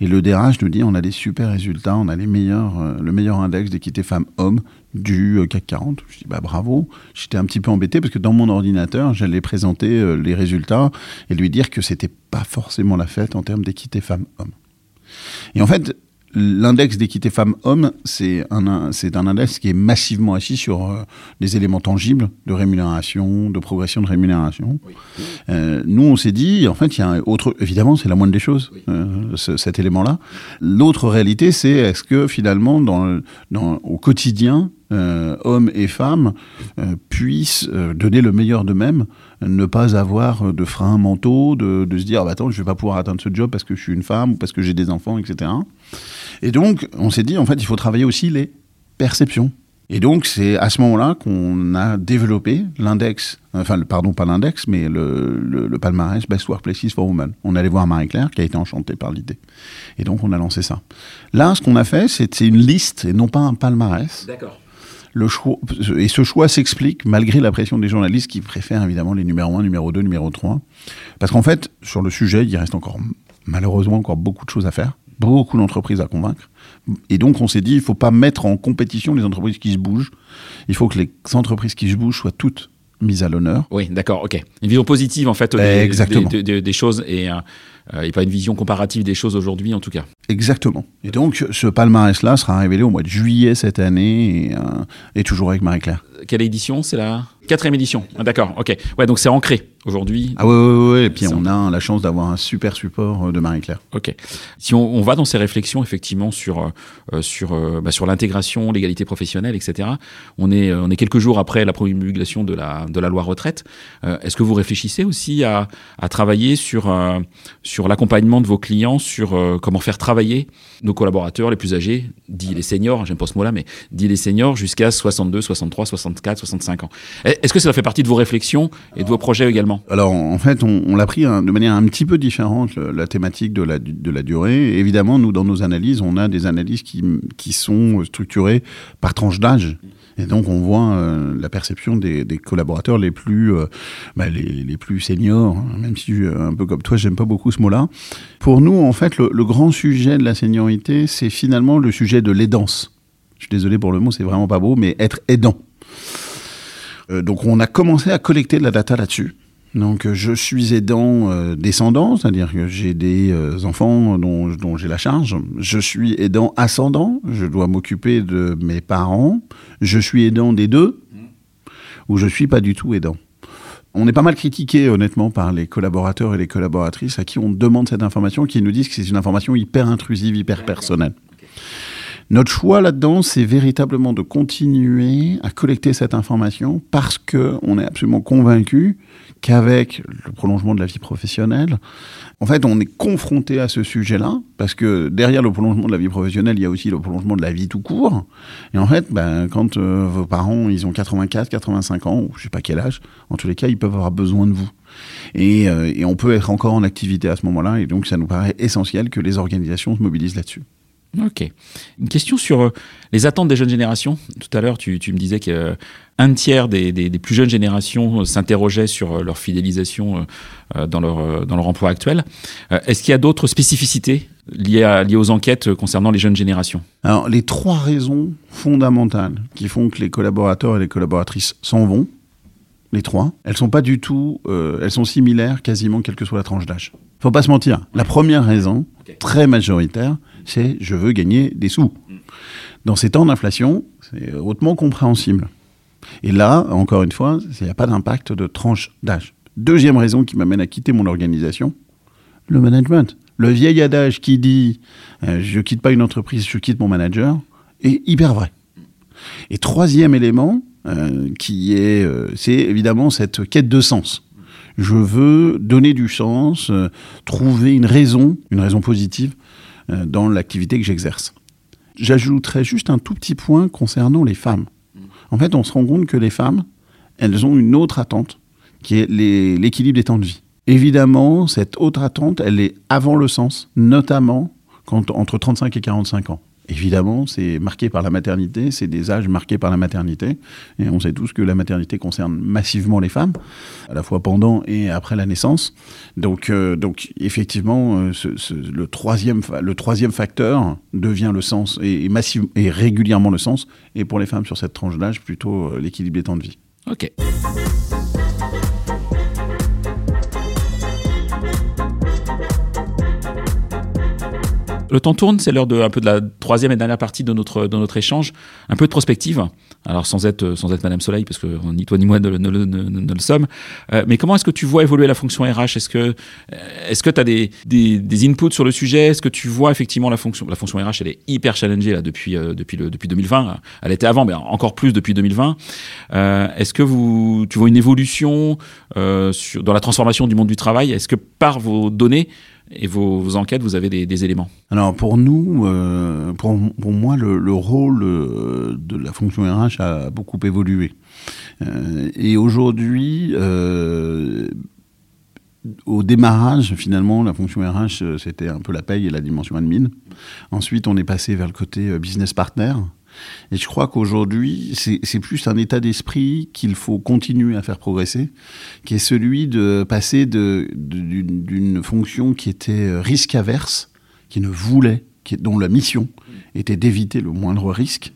Speaker 1: Et le DRH nous dit, on a des super résultats, on a les meilleurs, euh, le meilleur index d'équité femmes-hommes du euh, CAC 40. Je dis, bah bravo. J'étais un petit peu embêté parce que dans mon ordinateur, j'allais présenter euh, les résultats et lui dire que c'était pas forcément la fête en termes d'équité femmes-hommes. Et en fait, L'index d'équité femmes-hommes, c'est un, c'est un index qui est massivement assis sur euh, des éléments tangibles de rémunération, de progression de rémunération. Euh, nous, on s'est dit, en fait, il y a un autre. Évidemment, c'est la moindre des choses, euh, ce- cet élément-là. L'autre réalité, c'est est-ce que finalement, dans, le- dans, au quotidien, euh, hommes et femmes puissent donner le meilleur d'eux-mêmes, ne pas avoir de freins mentaux, de, se dire, ah bah, attends, je vais pas pouvoir atteindre ce job parce que je suis une femme ou parce que j'ai des enfants, etc. Et donc, on s'est dit, en fait, il faut travailler aussi les perceptions. Et donc, c'est à ce moment-là qu'on a développé l'index, enfin, pardon, pas l'index, mais le, le- palmarès Best Workplaces for Women. On allait voir Marie-Claire, qui a été enchantée par l'idée. Et donc, on a lancé ça. Là, ce qu'on a fait, c'est une liste et non pas un palmarès.
Speaker 2: D'accord.
Speaker 1: Le choix, et ce choix s'explique malgré la pression des journalistes qui préfèrent évidemment les numéros 1, numéro 2, numéro 3. Parce qu'en fait, sur le sujet, il reste encore, malheureusement, encore beaucoup de choses à faire. Beaucoup d'entreprises à convaincre. Et donc, on s'est dit, il ne faut pas mettre en compétition les entreprises qui se bougent. Il faut que les entreprises qui se bougent soient toutes mise à l'honneur.
Speaker 2: Oui, d'accord, ok. Une vision positive en fait des, des, des- des choses et, euh, et pas une vision comparative des choses aujourd'hui en tout cas.
Speaker 1: Exactement. Et donc, ce palmarès-là sera révélé au mois de juillet cette année et, euh, et toujours avec Marie-Claire.
Speaker 2: Quelle édition C'est la quatrième édition. Ah, d'accord, ok. Ouais, donc c'est ancré aujourd'hui.
Speaker 1: Ah ouais, ouais, ouais. Et puis, on a la chance d'avoir un super support euh, de Marie-Claire.
Speaker 2: Ok. Si on, on va dans ces réflexions effectivement sur euh, sur euh, bah, sur l'intégration, l'égalité professionnelle, etc. On est euh, on est quelques jours après la promulgation de la de la loi retraite. Euh, Est-ce que vous réfléchissez aussi à à travailler sur euh, sur l'accompagnement de vos clients, sur euh, comment faire travailler nos collaborateurs les plus âgés, dit les seniors, j'aime pas ce mot-là, mais dit les seniors jusqu'à 62, 63, 64, 65 ans. Est-ce que ça fait partie de vos réflexions et de vos projets également?
Speaker 1: Alors, en fait, on, l'a pris hein, de manière un petit peu différente, la thématique de la, de la durée. Évidemment, nous, dans nos analyses, on a des analyses qui, qui sont structurées par tranche d'âge. Et donc, on voit euh, la perception des, des collaborateurs les plus, euh, bah, les, les plus seniors, hein, même si, euh, un peu comme toi, j'aime pas beaucoup ce mot-là. Pour nous, en fait, le, le grand sujet de la seniorité, c'est finalement le sujet de l'aidance. Je suis désolé pour le mot, c'est vraiment pas beau, mais être aidant. Euh, donc on a commencé à collecter de la data là-dessus. Donc euh, je suis aidant euh, descendant, c'est-à-dire que j'ai des euh, enfants dont, dont j'ai la charge. Je suis aidant ascendant, je dois m'occuper de mes parents. Je suis aidant des deux, ou je suis pas du tout aidant. On est pas mal critiqué honnêtement par les collaborateurs et les collaboratrices à qui on demande cette information, qui nous disent que c'est une information hyper intrusive, hyper personnelle. Notre choix là-dedans, c'est véritablement de continuer à collecter cette information parce que on est absolument convaincu qu'avec le prolongement de la vie professionnelle, en fait, on est confronté à ce sujet-là parce que derrière le prolongement de la vie professionnelle, il y a aussi le prolongement de la vie tout court. Et en fait, ben, quand euh, vos parents, ils ont 84, 85 ans, ou je sais pas quel âge, en tous les cas, ils peuvent avoir besoin de vous. Euh, et on peut être encore en activité à ce moment-là, et donc ça nous paraît essentiel que les organisations se mobilisent là-dessus.
Speaker 2: Ok. Une question sur euh, les attentes des jeunes générations. Tout à l'heure, tu, me disais qu'un tiers des, plus jeunes générations euh, s'interrogeaient sur euh, leur fidélisation dans, leur, emploi actuel. Est-ce qu'il y a d'autres spécificités liées, aux enquêtes concernant les jeunes générations?
Speaker 1: Alors, les trois raisons fondamentales qui font que les collaborateurs et les collaboratrices s'en vont, les trois, elles sont pas du tout, elles sont similaires quasiment quelle que soit la tranche d'âge. Faut pas se mentir. La première raison, très majoritaire, c'est je veux gagner des sous. Dans ces temps d'inflation, c'est hautement compréhensible. Et là, encore une fois, il n'y a pas d'impact de tranche d'âge. Deuxième raison qui m'amène à quitter mon organisation, le management. Le vieil adage qui dit euh, je quitte pas une entreprise, je quitte mon manager est hyper vrai. Et troisième élément, euh, qui est, euh, c'est évidemment cette quête de sens. Je veux donner du sens, euh, trouver une raison, une raison positive euh, dans l'activité que j'exerce. J'ajouterais juste un tout petit point concernant les femmes. En fait, on se rend compte que les femmes, elles ont une autre attente, qui est l'équilibre des temps de vie. Évidemment, cette autre attente, elle est avant le sens, notamment entre 35 et 45 ans. Évidemment, c'est marqué par la maternité, c'est des âges marqués par la maternité. Et on sait tous que la maternité concerne massivement les femmes, à la fois pendant et après la naissance. Donc, euh, donc effectivement, euh, le, troisième, le troisième facteur devient le sens, et, et, et régulièrement le sens. Et pour les femmes sur cette tranche d'âge, plutôt euh, l'équilibre des temps de vie.
Speaker 2: Ok. Le temps tourne, c'est l'heure de un peu de la troisième et dernière partie de notre de notre échange, un peu de prospective. Alors sans être sans être Madame Soleil, parce que ni toi ni moi ne, ne- ne- ne- le sommes. Euh, mais comment est-ce que tu vois évoluer la fonction RH Est-ce que est-ce que tu as des, des des inputs sur le sujet? Est-ce que tu vois effectivement la fonction la fonction RH Elle est hyper challengée là depuis euh, depuis le depuis 2020. Elle était avant, mais encore plus depuis 2020. Euh, est-ce que vous tu vois une évolution euh, sur, dans la transformation du monde du travail? Est-ce que par vos données et vos, enquêtes, vous avez des, éléments
Speaker 1: Alors pour nous, euh, pour, moi, le, le rôle euh, de la fonction RH a beaucoup évolué. Euh, et aujourd'hui, au démarrage, finalement, la fonction RH, c'était un peu la paye et la dimension admin. Ensuite, on est passé vers le côté business partner. Et je crois qu'aujourd'hui, c'est plus un état d'esprit qu'il faut continuer à faire progresser, qui est celui de passer d'une fonction qui était euh, risque averse, qui ne voulait, dont la mission était d'éviter le moindre risque,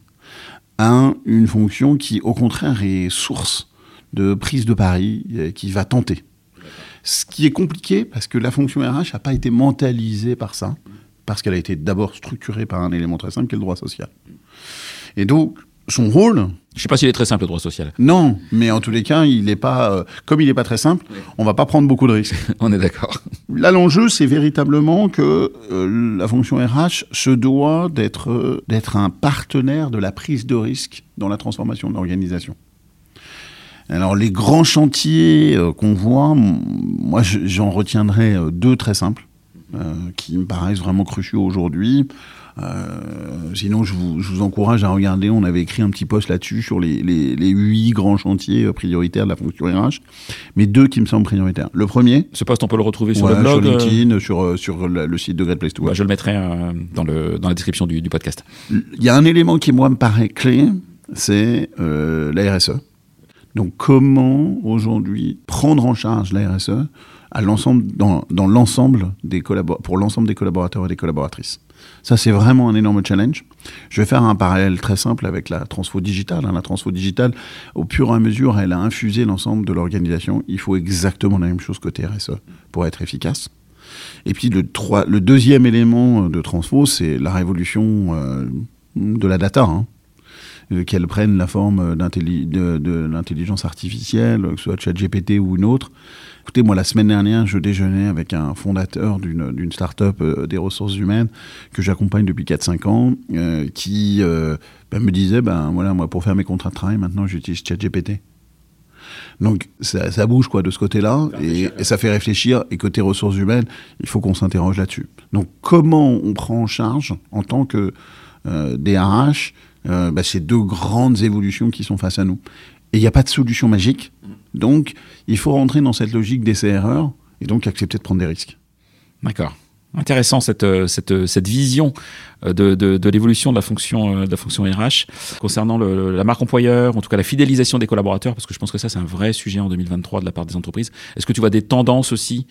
Speaker 1: à une fonction qui, au contraire, est source de prise de pari euh, qui va tenter. Ce qui est compliqué parce que la fonction RH n'a pas été mentalisée par ça, parce qu'elle a été d'abord structurée par un élément très simple qui est le droit social. Et donc, son rôle.
Speaker 2: Je ne sais pas s'il est très simple le droit social.
Speaker 1: Non, mais en tous les cas, il est pas. euh, comme il n'est pas très simple, on va pas prendre beaucoup de risques.
Speaker 2: On est d'accord.
Speaker 1: Là, l'enjeu, c'est véritablement que euh, la fonction RH se doit d'être euh, d'être un partenaire de la prise de risque dans la transformation de l'organisation. Alors, les grands chantiers qu'on voit, moi, je- j'en retiendrai deux très simples, qui me paraissent vraiment cruciaux aujourd'hui. Euh, sinon, je vous, je vous encourage à regarder. On avait écrit un petit post là-dessus sur les, les, les huit grands chantiers euh, prioritaires de la fonction RH, mais deux qui me semblent prioritaires. Le premier,
Speaker 2: Ce poste, on peut le retrouver sur
Speaker 1: Ouais,
Speaker 2: le blog.
Speaker 1: sur
Speaker 2: euh,
Speaker 1: LinkedIn, sur, euh, sur le, le site de Great Place to
Speaker 2: bah, je le mettrai euh, dans, le, dans la description du, du podcast.
Speaker 1: Il y a un élément qui, moi, me paraît clé, c'est la RSE. Donc, comment, aujourd'hui, prendre en charge la RSE à l'ensemble, dans, dans l'ensemble des pour l'ensemble des collaborateurs et des collaboratrices? Ça, c'est vraiment un énorme challenge. Je vais faire un parallèle très simple avec la transfo digitale. hein. La transfo digitale, au fur et à mesure, elle a infusé l'ensemble de l'organisation. Il faut exactement la même chose côté RSE pour être efficace. Et puis le, le deuxième élément de transfo, c'est la révolution euh, de la data. hein. Euh, Qu'elle prenne la forme de l'intelligence artificielle, que ce soit ChatGPT ou une autre. Écoutez, moi, la semaine dernière, je déjeunais avec un fondateur d'une start-up euh, des ressources humaines que j'accompagne depuis 4-5 ans, euh, qui euh, ben, me disait, ben voilà, moi, pour faire mes contrats de travail, maintenant, j'utilise ChatGPT. Donc ça, ça bouge quoi de ce côté-là et, et ça fait réfléchir. Et côté ressources humaines, il faut qu'on s'interroge là-dessus. Donc comment on prend en charge en tant que euh, DRH euh, bah, ces deux grandes évolutions qui sont face à nous? Et il n'y a pas de solution magique. Donc il faut rentrer dans cette logique d'essai-erreur et donc accepter de prendre des risques.
Speaker 2: D'accord. Intéressant cette, euh, cette, euh, cette vision euh, de, de, de l'évolution de la fonction de la fonction RH concernant le- la marque employeur, en tout cas la fidélisation des collaborateurs, parce que je pense que ça c'est un vrai sujet en 2023 de la part des entreprises. Est-ce que tu vois des tendances aussi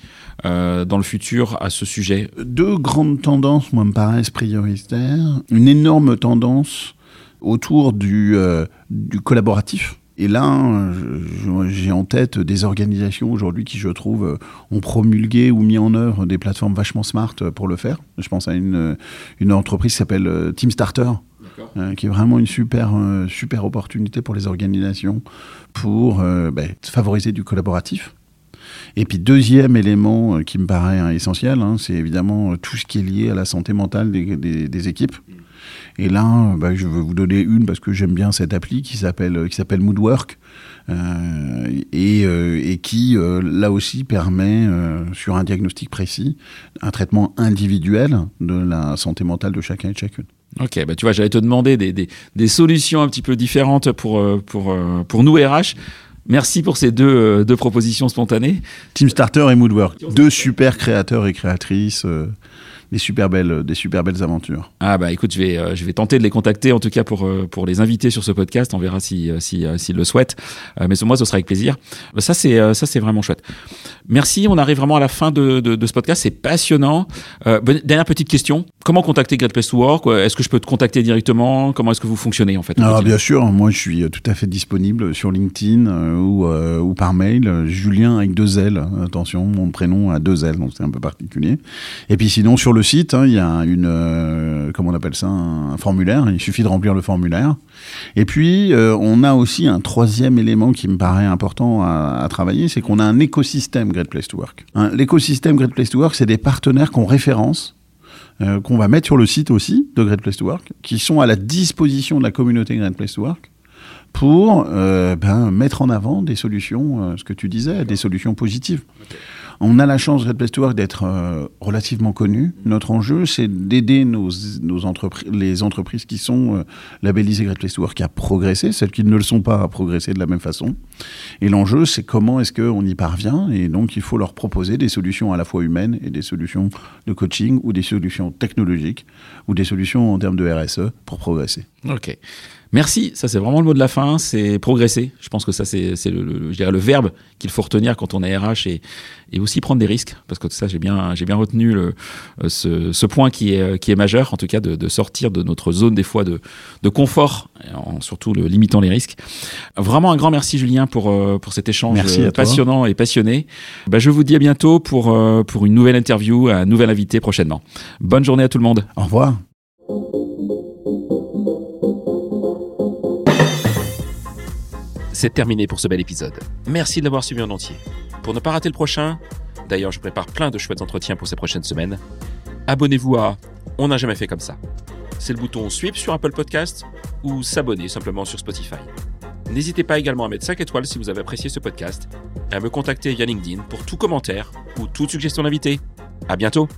Speaker 2: euh, dans le futur à ce sujet?
Speaker 1: Deux grandes tendances, moi, me paraissent prioritaires. Une énorme tendance autour du, euh, du collaboratif. Et là, je- j'ai en tête des organisations aujourd'hui qui, je trouve, ont promulgué ou mis en œuvre des plateformes vachement smart pour le faire. Je pense à une, une entreprise qui s'appelle euh, Team Starter, euh, qui est vraiment une super, euh, super opportunité pour les organisations pour euh, ben, favoriser du collaboratif. Et puis deuxième élément qui me paraît hein, essentiel, hein, c'est évidemment tout ce qui est lié à la santé mentale des, des- des équipes. Et là, bah, je veux vous donner une parce que j'aime bien cette appli qui s'appelle qui s'appelle Moodwork euh, et, euh, et qui euh, là aussi permet sur un diagnostic précis un traitement individuel de la santé mentale de chacun et de chacune.
Speaker 2: Ok, bah tu vois, j'allais te demander des, des, des solutions un petit peu différentes pour, pour, pour nous RH. Merci pour ces deux, deux propositions spontanées.
Speaker 1: Team Starter et Moodwork, deux super créateurs et créatrices, des super belles des super belles aventures.
Speaker 2: Ah bah écoute, je vais, euh, je vais tenter de les contacter en tout cas pour, euh, pour les inviter sur ce podcast. On verra si, euh, si, euh, s'ils le souhaitent. Euh, mais moi, ce sera avec plaisir. Ça, c'est, euh, ça, c'est vraiment chouette. Merci. On arrive vraiment à la fin de, de, de ce podcast. C'est passionnant. Euh, bonne- dernière petite question. Comment contacter Great Place to Work? Est-ce que je peux te contacter directement? Comment est-ce que vous fonctionnez en fait
Speaker 1: Alors
Speaker 2: quotidien?
Speaker 1: bien sûr, moi je suis euh, tout à fait disponible sur LinkedIn euh, ou, euh, ou par mail. Euh, Julien avec deux L, attention, mon prénom a deux L, donc c'est un peu particulier. Et puis sinon sur le site, hein, il y a une, euh, comment on appelle ça, un, formulaire. Il suffit de remplir le formulaire. Et puis euh, on a aussi un troisième élément qui me paraît important à, travailler, c'est qu'on a un écosystème Great Place to Work. L'écosystème Great Place to Work, c'est des partenaires qu'on référence euh, qu'on va mettre sur le site aussi de Great Place to Work, qui sont à la disposition de la communauté Great Place to Work pour ben, mettre en avant des solutions, ce que tu disais, des solutions positives. On a la chance, Great Place d'être euh, relativement connu. Notre enjeu, c'est d'aider nos, nos les entreprises qui sont euh, labellisées Great Place to Work à progresser, celles qui ne le sont pas à progresser de la même façon. Et l'enjeu, c'est comment est-ce qu'on y parvient. Et donc, il faut leur proposer des solutions à la fois humaines et des solutions de coaching ou des solutions technologiques ou des solutions en termes de RSE pour progresser.
Speaker 2: Ok. Merci, ça c'est vraiment le mot de la fin, c'est progresser. Je pense que ça c'est le, le, je dirais le verbe qu'il faut retenir quand on est RH et, et aussi prendre des risques, parce que ça j'ai bien, retenu le, ce, ce, point qui est, qui est majeur, en tout cas de, de sortir de notre zone des fois de, de confort, en surtout le, limitant les risques. Vraiment un grand merci Julien pour, euh, pour cet échange passionnant et passionné. Bah, je vous dis à bientôt pour, euh, pour une nouvelle interview, un nouvel invité prochainement. Bonne journée à tout le monde.
Speaker 1: Au revoir.
Speaker 2: C'est terminé pour ce bel épisode. Merci de l'avoir suivi en entier. Pour ne pas rater le prochain, d'ailleurs je prépare plein de chouettes entretiens pour ces prochaines semaines, abonnez-vous à On n'a jamais fait comme ça. C'est le bouton Sweep sur Apple Podcast ou s'abonner simplement sur Spotify. N'hésitez pas également à mettre 5 étoiles si vous avez apprécié ce podcast et à me contacter via LinkedIn pour tout commentaire ou toute suggestion d'invité. À bientôt!